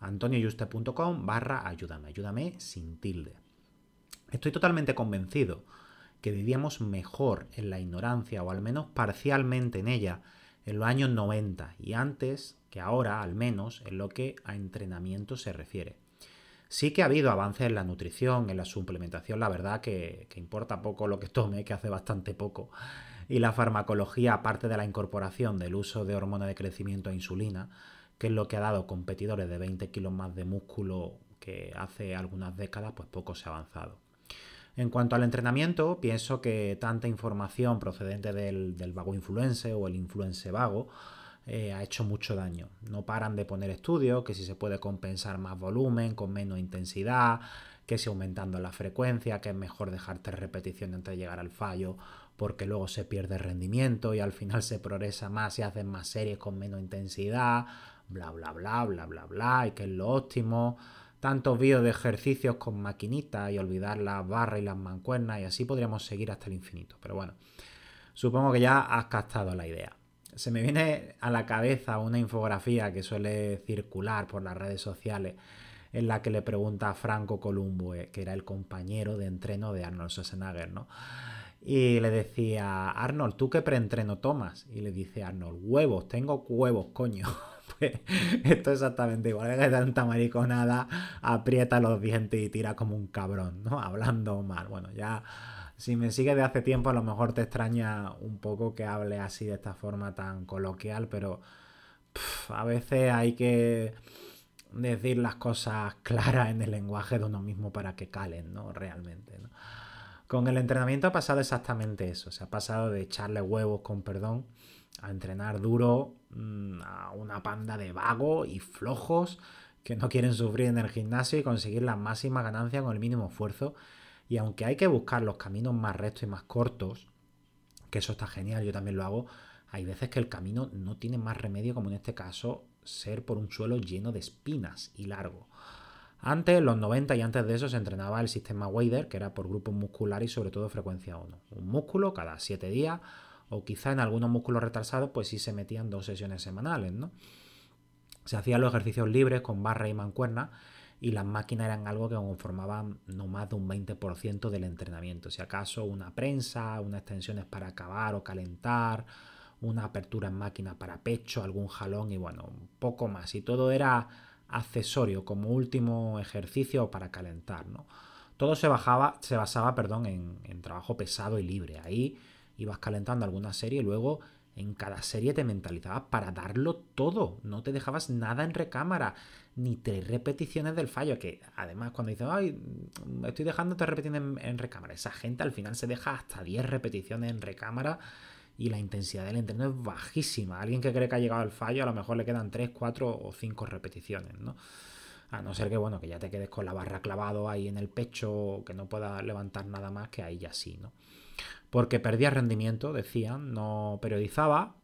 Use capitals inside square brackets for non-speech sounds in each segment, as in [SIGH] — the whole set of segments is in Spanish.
antonioyuste.com barra ayúdame, ayúdame sin tilde. Estoy totalmente convencido que vivíamos mejor en la ignorancia o al menos parcialmente en ella en los años 90 y antes que ahora al menos en lo que a entrenamiento se refiere. Sí que ha habido avances en la nutrición, en la suplementación, la verdad que, que importa poco lo que tome, que hace bastante poco. Y la farmacología, aparte de la incorporación del uso de hormona de crecimiento e insulina, que es lo que ha dado competidores de 20 kilos más de músculo que hace algunas décadas, pues poco se ha avanzado. En cuanto al entrenamiento, pienso que tanta información procedente del, vago influense o el influense vago eh, ha hecho mucho daño. No paran de poner estudios, que si se puede compensar más volumen, con menos intensidad, que si aumentando la frecuencia, que es mejor dejar tres repeticiones antes de llegar al fallo, porque luego se pierde rendimiento y al final se progresa más y hacen más series con menos intensidad bla, bla, bla, bla, bla, bla, y que es lo óptimo. Tantos vídeos de ejercicios con maquinitas y olvidar las barras y las mancuernas y así podríamos seguir hasta el infinito. Pero bueno, supongo que ya has captado la idea. Se me viene a la cabeza una infografía que suele circular por las redes sociales en la que le pregunta a Franco Columbo, eh, que era el compañero de entreno de Arnold Schwarzenegger, ¿no? Y le decía, Arnold, ¿tú qué preentreno tomas? Y le dice Arnold, huevos, tengo huevos, coño. [LAUGHS] esto es exactamente igual que tanta mariconada, aprieta los dientes y tira como un cabrón, ¿no? Hablando mal. Bueno, ya si me sigue de hace tiempo a lo mejor te extraña un poco que hable así de esta forma tan coloquial, pero a veces hay que decir las cosas claras en el lenguaje de uno mismo para que calen, ¿no? Realmente. Con el entrenamiento ha pasado exactamente eso, se ha pasado de echarle huevos con perdón a entrenar duro mm, a una panda de vagos y flojos que no quieren sufrir en el gimnasio y conseguir la máxima ganancia con el mínimo esfuerzo. Y aunque hay que buscar los caminos más rectos y más cortos, que eso está genial, yo también lo hago, hay veces que el camino no tiene más remedio, como en este caso, ser por un suelo lleno de espinas y largo. Antes, los 90 y antes de eso, se entrenaba el sistema Wader, que era por grupos musculares y sobre todo frecuencia 1. Un músculo cada 7 días o quizá en algunos músculos retrasados, pues sí se metían dos sesiones semanales, ¿no? Se hacían los ejercicios libres con barra y mancuerna y las máquinas eran algo que conformaban no más de un 20% del entrenamiento. Si acaso una prensa, unas extensiones para acabar o calentar, una apertura en máquina para pecho, algún jalón y bueno, un poco más. Y todo era accesorio como último ejercicio para calentar, ¿no? Todo se, bajaba, se basaba perdón, en, trabajo pesado y libre. Ahí ibas calentando alguna serie y luego en cada serie te mentalizabas para darlo todo. No te dejabas nada en recámara, ni tres repeticiones del fallo. Que además, cuando dices, ay, estoy dejando tres repeticiones en, recámara, esa gente al final se deja hasta 10 repeticiones en recámara y la intensidad del entreno es bajísima. Alguien que cree que ha llegado al fallo, a lo mejor le quedan 3, 4 o 5 repeticiones, ¿no? A no ser que, bueno, que ya te quedes con la barra clavado ahí en el pecho, que no puedas levantar nada más, que ahí ya sí, ¿no? porque perdía rendimiento, decían, no periodizaba,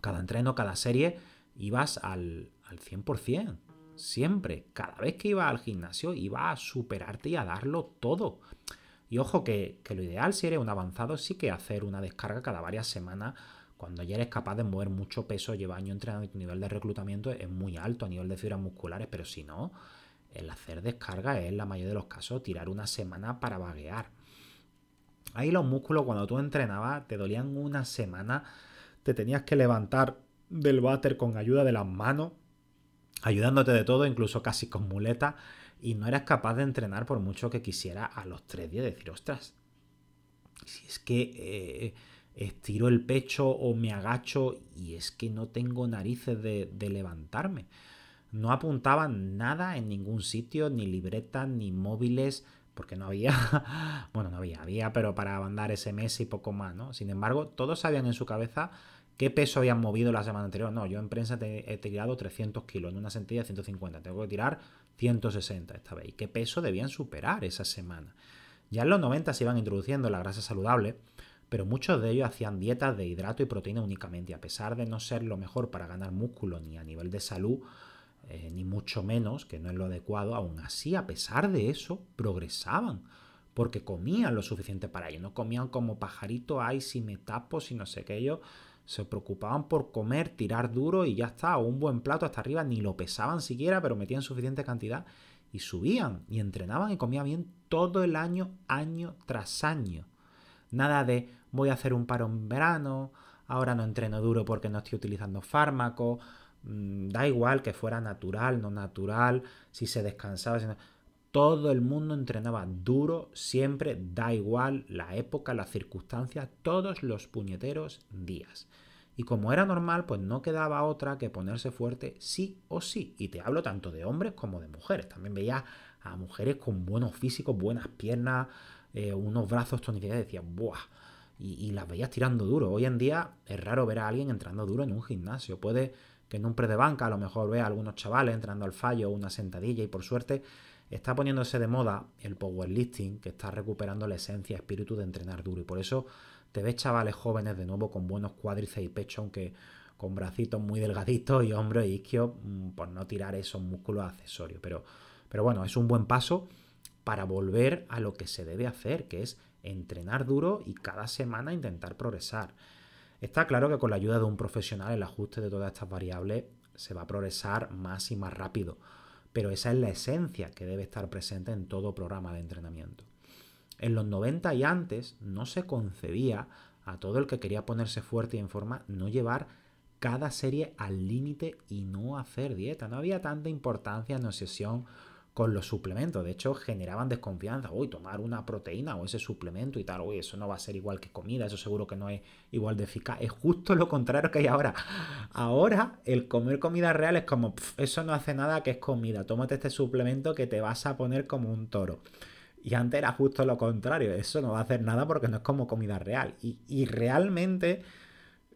cada entreno, cada serie, ibas al, al 100%. Siempre. Cada vez que iba al gimnasio iba a superarte y a darlo todo. Y ojo que, lo ideal si eres un avanzado sí que hacer una descarga cada varias semanas cuando ya eres capaz de mover mucho peso, lleva años entrenando y tu nivel de reclutamiento es muy alto a nivel de fibras musculares, pero si no, el hacer descarga es en la mayoría de los casos tirar una semana para vaguear. Ahí los músculos cuando tú entrenabas te dolían una semana, te tenías que levantar del váter con ayuda de las manos, ayudándote de todo, incluso casi con muleta, y no eras capaz de entrenar por mucho que quisiera a los tres días decir, ostras, si es que eh, estiro el pecho o me agacho y es que no tengo narices de, de levantarme. No apuntaban nada en ningún sitio, ni libretas, ni móviles, porque no había, [LAUGHS] bueno, no había, había, pero para mandar SMS y poco más, ¿no? Sin embargo, todos sabían en su cabeza qué peso habían movido la semana anterior. No, yo en prensa he tirado 300 kilos, en una sentilla 150, tengo que tirar 160 esta vez. ¿Y qué peso debían superar esa semana? Ya en los 90 se iban introduciendo la grasa saludable, pero muchos de ellos hacían dietas de hidrato y proteína únicamente, a pesar de no ser lo mejor para ganar músculo ni a nivel de salud, eh, ni mucho menos, que no es lo adecuado, aún así, a pesar de eso, progresaban, porque comían lo suficiente para ello, no comían como pajarito, ay, si me tapo, si no sé qué, ellos se preocupaban por comer, tirar duro y ya está, un buen plato hasta arriba, ni lo pesaban siquiera, pero metían suficiente cantidad y subían y entrenaban y comían bien todo el año, año tras año. Nada de voy a hacer un paro en verano, ahora no entreno duro porque no estoy utilizando fármacos, Mm, da igual que fuera natural, no natural, si se descansaba. Todo el mundo entrenaba duro, siempre, da igual la época, las circunstancias, todos los puñeteros días. Y como era normal, pues no quedaba otra que ponerse fuerte sí o sí. Y te hablo tanto de hombres como de mujeres. También veía a mujeres con buenos físicos, buenas piernas, eh, unos brazos tonificados y decías, ¡buah! Y, las veías tirando duro. Hoy en día es raro ver a alguien entrando duro en un gimnasio. Puede que en un pre de banca a lo mejor ve a algunos chavales entrando al fallo, una sentadilla y por suerte está poniéndose de moda el powerlifting que está recuperando la esencia, espíritu de entrenar duro y por eso te ves chavales jóvenes de nuevo con buenos cuádriceps y pecho, aunque con bracitos muy delgaditos y hombros y isquios mm, por no tirar esos músculos accesorios. Pero, pero bueno, es un buen paso para volver a lo que se debe hacer, que es entrenar duro y cada semana intentar progresar. Está claro que con la ayuda de un profesional el ajuste de todas estas variables se va a progresar más y más rápido, pero esa es la esencia que debe estar presente en todo programa de entrenamiento. En los 90 y antes no se concebía a todo el que quería ponerse fuerte y en forma no llevar cada serie al límite y no hacer dieta. No había tanta importancia en obsesión con los suplementos. De hecho, generaban desconfianza. Uy, tomar una proteína o ese suplemento y tal. Uy, eso no va a ser igual que comida. Eso seguro que no es igual de eficaz. Es justo lo contrario que hay ahora. Ahora, el comer comida real es como, eso no hace nada que es comida. Tómate este suplemento que te vas a poner como un toro. Y antes era justo lo contrario. Eso no va a hacer nada porque no es como comida real. Y, y realmente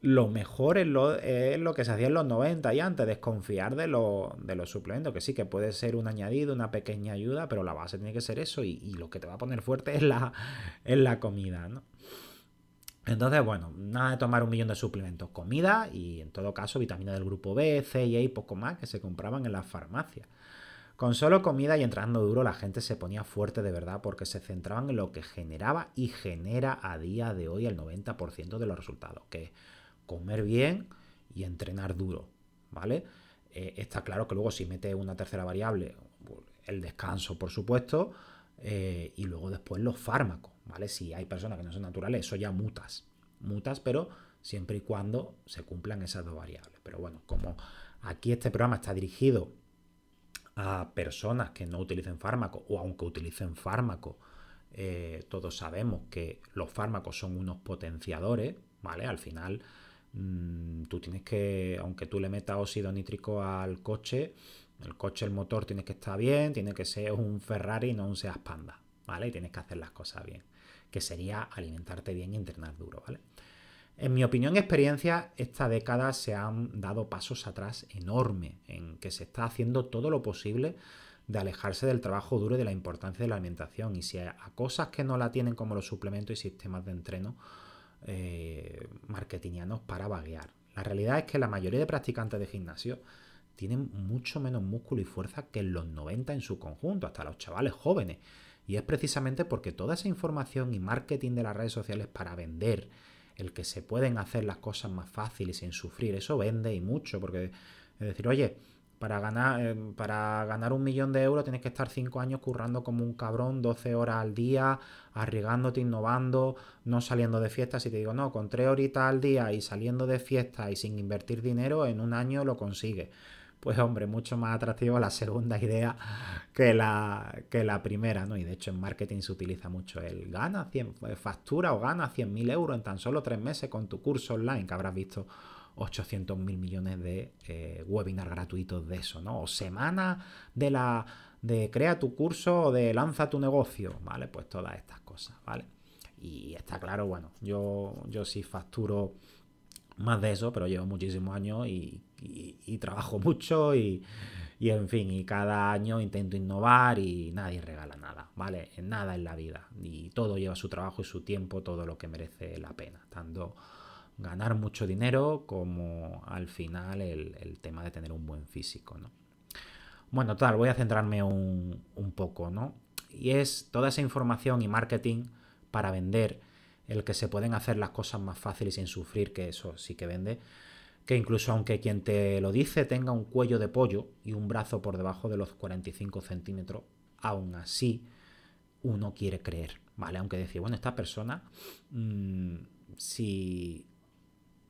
lo mejor es lo, es lo, que se hacía en los 90 y antes, desconfiar de, de, los suplementos, que sí, que puede ser un añadido, una pequeña ayuda, pero la base tiene que ser eso y, lo que te va a poner fuerte es la, es la comida, ¿no? Entonces, bueno, nada de tomar un millón de suplementos, comida y en todo caso vitamina del grupo B, C y A y poco más que se compraban en las farmacias. Con solo comida y entrando duro la gente se ponía fuerte de verdad porque se centraban en lo que generaba y genera a día de hoy el 90% de los resultados, que comer bien y entrenar duro, ¿vale? Eh, está claro que luego si mete una tercera variable, el descanso, por supuesto, eh, y luego después los fármacos, ¿vale? Si hay personas que no son naturales, eso ya mutas, mutas, pero siempre y cuando se cumplan esas dos variables. Pero bueno, como aquí este programa está dirigido a personas que no utilicen fármacos o aunque utilicen fármacos, eh, todos sabemos que los fármacos son unos potenciadores, ¿vale? Al final Mm, tú tienes que, aunque tú le metas óxido nítrico al coche, el coche, el motor tiene que estar bien, tiene que ser un Ferrari, no un Seat Panda, ¿vale? Y tienes que hacer las cosas bien, que sería alimentarte bien y entrenar duro, ¿vale? En mi opinión y experiencia, esta década se han dado pasos atrás enormes en que se está haciendo todo lo posible de alejarse del trabajo duro y de la importancia de la alimentación. Y si a cosas que no la tienen como los suplementos y sistemas de entreno, eh, marketingianos para vaguear. La realidad es que la mayoría de practicantes de gimnasio tienen mucho menos músculo y fuerza que en los 90 en su conjunto, hasta los chavales jóvenes. Y es precisamente porque toda esa información y marketing de las redes sociales para vender, el que se pueden hacer las cosas más fáciles sin sufrir, eso vende y mucho, porque es decir, oye, para ganar, eh, para ganar un millón de euros tienes que estar cinco años currando como un cabrón, 12 horas al día, arriesgándote, innovando, no saliendo de fiesta. Si te digo, no, con tres horitas al día y saliendo de fiesta y sin invertir dinero, en un año lo consigues. Pues hombre, mucho más atractivo la segunda idea que la, que la primera, ¿no? Y de hecho en marketing se utiliza mucho el gana 100, factura o gana 100.000 euros en tan solo tres meses con tu curso online, que habrás visto 800 mil millones de eh, webinars gratuitos de eso, ¿no? O semana de la de crea tu curso o de lanza tu negocio, ¿vale? Pues todas estas cosas, ¿vale? Y está claro, bueno, yo, yo sí facturo más de eso, pero llevo muchísimos años y, trabajo [LAUGHS] mucho y, y, en fin, y cada año intento innovar y nadie regala nada, ¿vale? Nada en la vida. Y todo lleva su trabajo y su tiempo, todo lo que merece la pena, tanto ganar mucho dinero como al final el, tema de tener un buen físico, ¿no? Bueno, tal, voy a centrarme un, poco, ¿no? Y es toda esa información y marketing para vender, el que se pueden hacer las cosas más fáciles sin sufrir, que eso sí que vende, que incluso aunque quien te lo dice tenga un cuello de pollo y un brazo por debajo de los 45 centímetros, aún así uno quiere creer, ¿vale? Aunque decir, bueno, esta persona, mm, si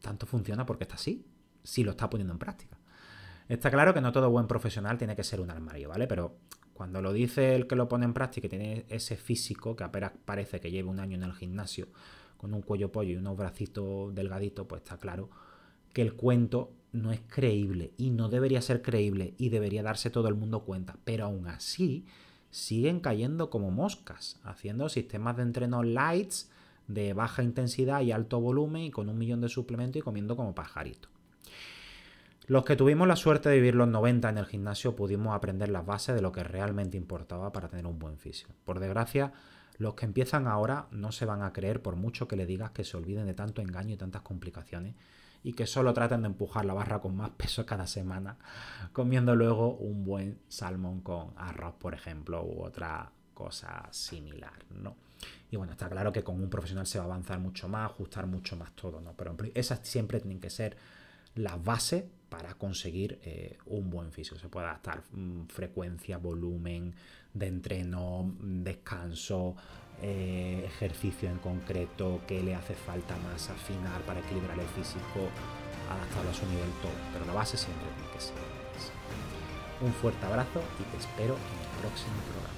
tanto funciona porque está así, si lo está poniendo en práctica. Está claro que no todo buen profesional tiene que ser un armario, ¿vale? Pero cuando lo dice el que lo pone en práctica y tiene ese físico que apenas parece que lleva un año en el gimnasio, con un cuello pollo y unos bracitos delgaditos, pues está claro que el cuento no es creíble y no debería ser creíble y debería darse todo el mundo cuenta. Pero aún así siguen cayendo como moscas, haciendo sistemas de entreno lights de baja intensidad y alto volumen y con un millón de suplementos y comiendo como pajarito. Los que tuvimos la suerte de vivir los 90 en el gimnasio pudimos aprender las bases de lo que realmente importaba para tener un buen físico. Por desgracia, los que empiezan ahora no se van a creer por mucho que le digas que se olviden de tanto engaño y tantas complicaciones y que solo traten de empujar la barra con más [LAUGHS] peso cada semana, comiendo luego un buen salmón con arroz, por ejemplo, u otra cosa similar, ¿no? Y bueno, está claro que con un profesional se va a avanzar mucho más, ajustar mucho más todo, ¿no? Pero esas siempre tienen que ser las bases para conseguir eh, un buen físico. Se puede adaptar mm, frecuencia, volumen de entreno, descanso, eh, ejercicio en concreto, qué le hace falta más afinar para equilibrar el físico, adaptarlo a su nivel todo. Pero la base siempre tiene que ser. Un fuerte abrazo y te espero en el próximo programa.